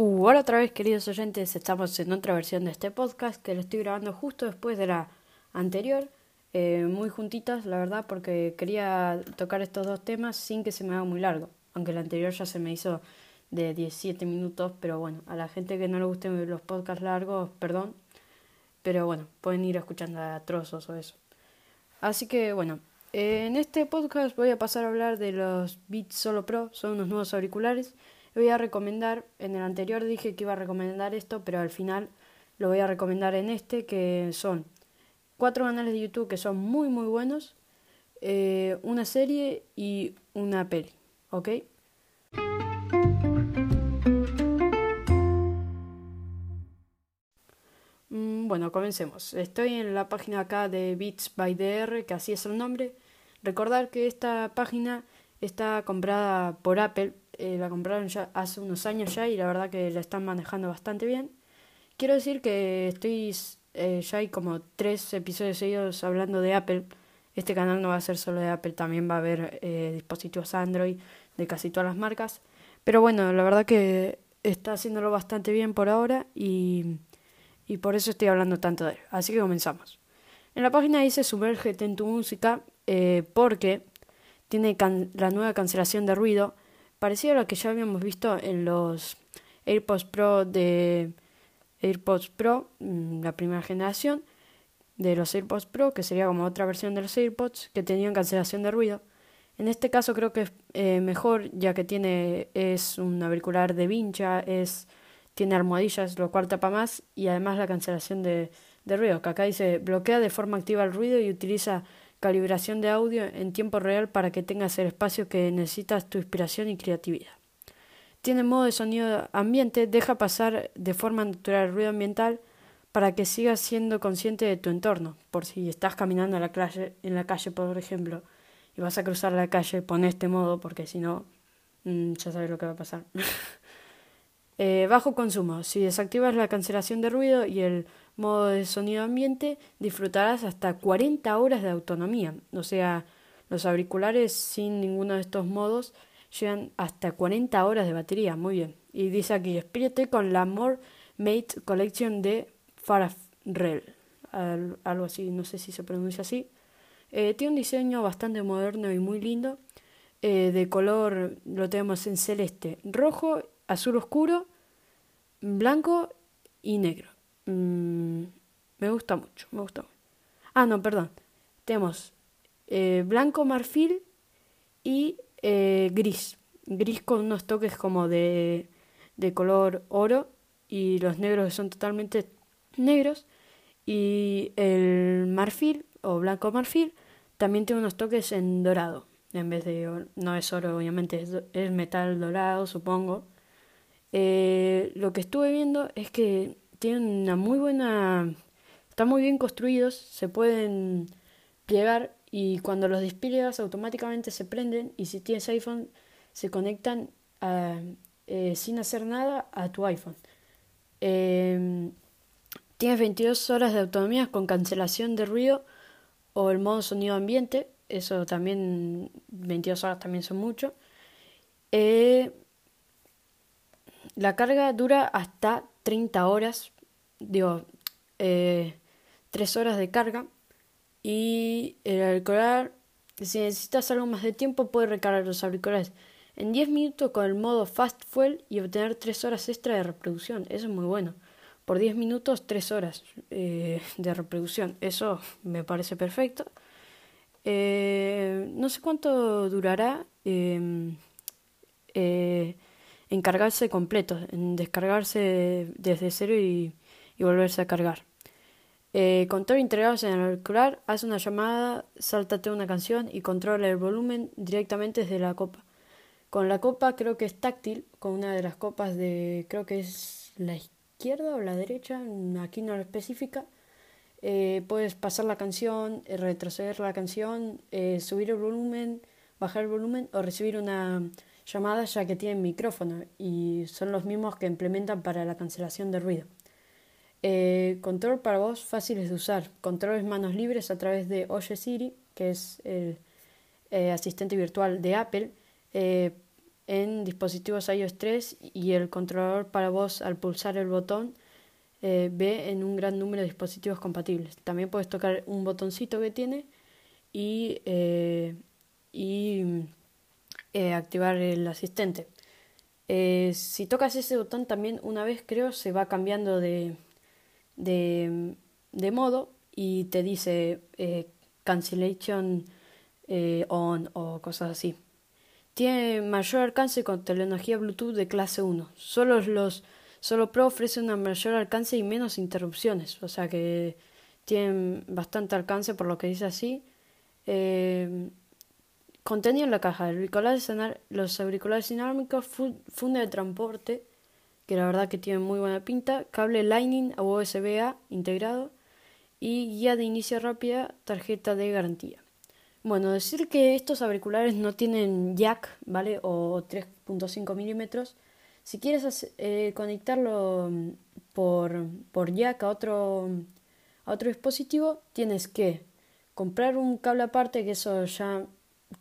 Uh, otra vez queridos oyentes, estamos en otra versión de este podcast que lo estoy grabando justo después de la anterior, eh, muy juntitas la verdad porque quería tocar estos dos temas sin que se me haga muy largo, aunque la anterior ya se me hizo de 17 minutos, pero bueno, a la gente que no le gusten los podcasts largos, perdón, pero bueno, pueden ir escuchando a trozos o eso. Así que bueno, en este podcast voy a pasar a hablar de los Beats Solo Pro, son unos nuevos auriculares voy a recomendar, en el anterior dije que iba a recomendar esto, pero al final lo voy a recomendar en este, que son cuatro canales de YouTube que son muy muy buenos, eh, una serie y una peli, ¿ok? Mm, bueno, comencemos. Estoy en la página acá de Beats by DR, que así es el nombre. Recordar que esta página está comprada por Apple, eh, la compraron ya hace unos años ya y la verdad que la están manejando bastante bien. Quiero decir que estoy eh, ya hay como tres episodios seguidos hablando de Apple. Este canal no va a ser solo de Apple, también va a haber eh, dispositivos Android de casi todas las marcas. Pero bueno, la verdad que está haciéndolo bastante bien por ahora y, y por eso estoy hablando tanto de él. Así que comenzamos. En la página dice sumérgete en tu música porque tiene la nueva cancelación de ruido parecido a lo que ya habíamos visto en los AirPods Pro de AirPods Pro, mm, la primera generación de los AirPods Pro, que sería como otra versión de los AirPods que tenían cancelación de ruido. En este caso creo que es eh, mejor ya que tiene es un auricular de vincha, es tiene almohadillas, lo cual tapa más y además la cancelación de, de ruido, que acá dice bloquea de forma activa el ruido y utiliza calibración de audio en tiempo real para que tengas el espacio que necesitas tu inspiración y creatividad. Tiene modo de sonido ambiente, deja pasar de forma natural el ruido ambiental para que sigas siendo consciente de tu entorno. Por si estás caminando en la calle, por ejemplo, y vas a cruzar la calle, pon este modo porque si no, mm, ya sabes lo que va a pasar. Eh, bajo consumo. Si desactivas la cancelación de ruido y el modo de sonido ambiente, disfrutarás hasta 40 horas de autonomía. O sea, los auriculares sin ninguno de estos modos llegan hasta 40 horas de batería. Muy bien. Y dice aquí, espírate con la More Mate Collection de Farrell. Algo así, no sé si se pronuncia así. Eh, tiene un diseño bastante moderno y muy lindo. Eh, de color lo tenemos en celeste, rojo azul oscuro, blanco y negro. Mm, me gusta mucho, me gusta mucho. Ah, no, perdón. Tenemos eh, blanco marfil y eh, gris. Gris con unos toques como de, de color oro y los negros son totalmente negros. Y el marfil o blanco marfil también tiene unos toques en dorado. En vez de, no es oro, obviamente, es metal dorado, supongo. Eh, lo que estuve viendo es que tienen una muy buena... Están muy bien construidos, se pueden plegar y cuando los despliegas automáticamente se prenden y si tienes iPhone se conectan eh, sin hacer nada a tu iPhone. Em, tienes 22 horas de autonomía con cancelación de ruido o el modo sonido ambiente, eso también 22 horas también son mucho. Eh, la carga dura hasta 30 horas, digo, eh, 3 horas de carga. Y el auricular, si necesitas algo más de tiempo, puedes recargar los auriculares en 10 minutos con el modo Fast Fuel y obtener 3 horas extra de reproducción. Eso es muy bueno. Por 10 minutos, 3 horas eh, de reproducción. Eso me parece perfecto. Eh, no sé cuánto durará. Em, eh, en cargarse completo, en descargarse desde cero y, volverse a cargar. Eh, control integrados en el auricular, haz una llamada, sáltate una canción y controla el volumen directamente desde la copa. Con la copa creo que es táctil, con una de las copas de, creo que es la izquierda o la derecha, aquí no lo especifica. Eh, puedes pasar la canción, eh, retroceder la canción, subir el volumen, bajar el volumen o recibir una llamadas ya que tienen micrófono y son los mismos que implementan para la cancelación de ruido. Eh, control para voz fáciles de usar. Controles manos libres a través de Oye Siri, que es el eh, asistente virtual de Apple. Eh, en dispositivos iOS 3 y el controlador para voz al pulsar el botón ve en un gran número de dispositivos compatibles. También puedes tocar un botoncito que tiene y eh, activar el asistente. si tocas ese botón también una vez creo se va cambiando de, de, modo y te dice cancellation on o cosas así. Tiene mayor alcance con tecnología Bluetooth de clase 1. Solo los Solo Pro ofrece un mayor alcance y menos interrupciones, o sea que tienen bastante alcance por lo que dice así. Eh, contenido en la caja, los auriculares inalámbricos, funda de transporte, que la verdad que tienen muy buena pinta, cable Lightning a USB-A integrado y guía de inicio rápida, tarjeta de garantía. Bueno, decir que estos auriculares no tienen jack, ¿vale? O 3.5 milímetros. Si quieres eh, conectarlo mm, por, por jack a otro, a otro dispositivo, tienes que comprar un cable aparte, que eso ya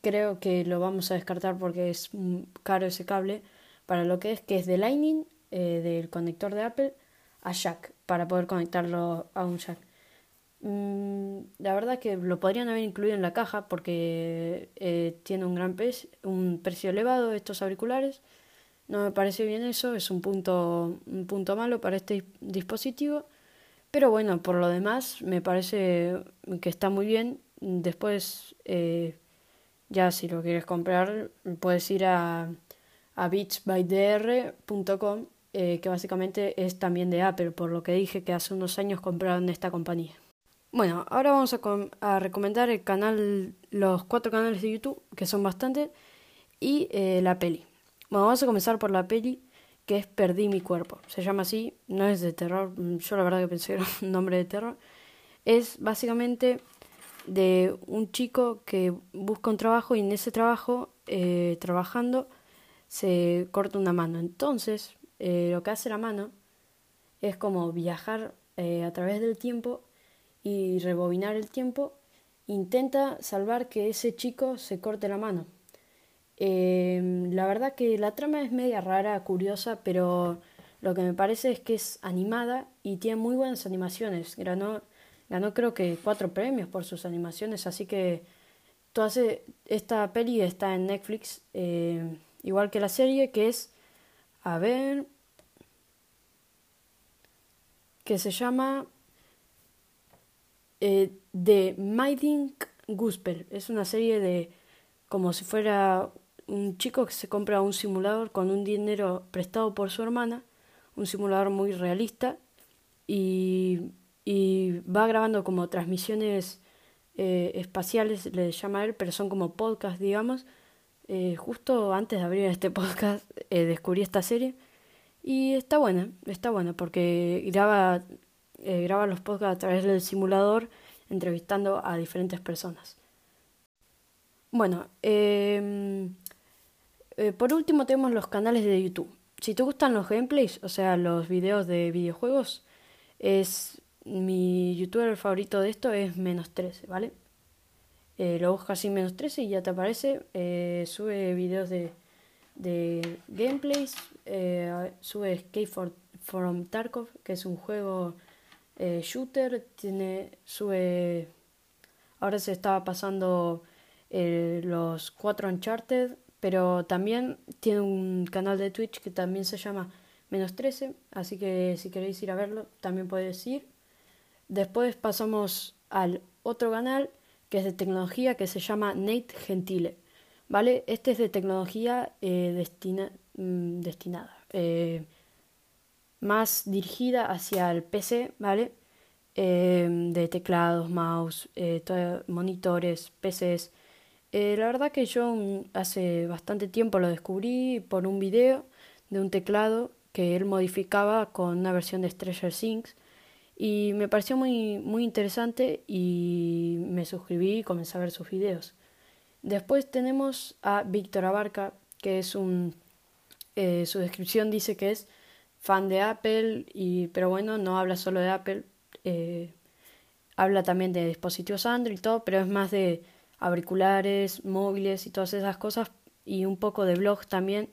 creo que lo vamos a descartar porque es caro ese cable, para lo que es que es de Lightning, eh, del conector de Apple, a jack, para poder conectarlo a un jack. Mm, la verdad que lo podrían haber incluido en la caja porque eh, tiene un gran precio, un precio elevado estos auriculares. No me parece bien eso, es un punto, un punto malo para este dispositivo. Pero bueno, por lo demás me parece que está muy bien. Después, eh, ya si lo quieres comprar, puedes ir a, a beachbydr.com, eh, que básicamente es también de Apple, por lo que dije que hace unos años compraron esta compañía. Bueno, ahora vamos a, recomendar el canal, los cuatro canales de YouTube, que son bastantes, y eh, la peli. Bueno, vamos a comenzar por la peli, que es Perdí mi cuerpo. Se llama así, no es de terror, yo la verdad que pensé que era un nombre de terror. Es básicamente de un chico que busca un trabajo y en ese trabajo, eh, trabajando, se corta una mano. Entonces, eh, lo que hace la mano es como viajar a través del tiempo y rebobinar el tiempo, intenta salvar que ese chico se corte la mano. Em, la verdad que la trama es media rara, curiosa, pero lo que me parece es que es animada y tiene muy buenas animaciones. Ganó, ganó creo que cuatro premios por sus animaciones, así que toda esta peli está en Netflix, em, igual que la serie, que es, a ver, que se llama eh, de Mighty Gospel. Es una serie de como si fuera un chico que se compra un simulador con un dinero prestado por su hermana, un simulador muy realista, y, y va grabando como transmisiones eh, espaciales, le llama él, pero son como podcast, digamos. Eh, justo antes de abrir este podcast eh, descubrí esta serie y está buena, está buena porque graba graba los podcasts a través del simulador entrevistando a diferentes personas. Bueno, em, por último tenemos los canales de YouTube. Si te gustan los gameplays, o sea, los videos de videojuegos, es mi youtuber favorito de esto es menos 13, ¿vale? Eh, lo buscas así menos 13 y ya te aparece. Eh, sube videos de, de gameplays. sube Escape from Tarkov, que es un juego eh, shooter, tiene sube ahora se estaba pasando eh, los cuatro Uncharted, pero también tiene un canal de Twitch que también se llama menos 13, así que si queréis ir a verlo también podéis ir. Después pasamos al otro canal que es de tecnología que se llama Nate Gentile, ¿vale? Este es de tecnología eh, mm, destinada más dirigida hacia el PC, ¿vale? Em, de teclados, mouse, eh, monitores, PCs. Eh, la verdad que yo mm, hace bastante tiempo lo descubrí por un video de un teclado que él modificaba con una versión de Stranger Things y me pareció muy, muy interesante y me suscribí y comencé a ver sus videos. Después tenemos a Víctor Abarca, que es un... Eh, su descripción dice que es fan de Apple, y, pero bueno, no habla solo de Apple, eh, habla también de dispositivos Android y todo, pero es más de auriculares, móviles y todas esas cosas. y un poco de blog también.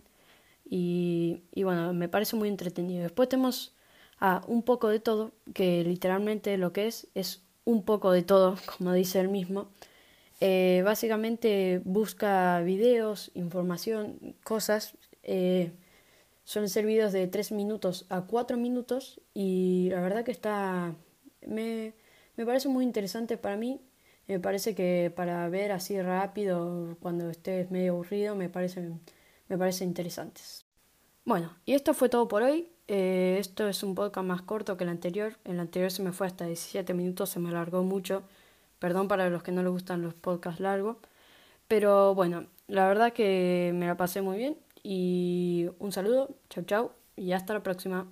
Y, y bueno, me parece muy entretenido. Después tenemos a un poco de todo, que literalmente lo que es es un poco de todo, como dice él mismo. Eh, básicamente busca videos, información, cosas. Eh, suelen ser de 3 minutos a 4 minutos y la verdad que está... Me, me parece muy interesante para mí. Me parece que para ver así rápido, cuando estés medio aburrido, me parece, me parece interesantes. Bueno, y esto fue todo por hoy. Eh, esto es un podcast más corto que el anterior. El anterior se me fue hasta 17 minutos, se me alargó mucho. Perdón para los que no les gustan los podcasts largos. Pero bueno, la verdad que me la pasé muy bien. Y un saludo, chau chau, y hasta la próxima.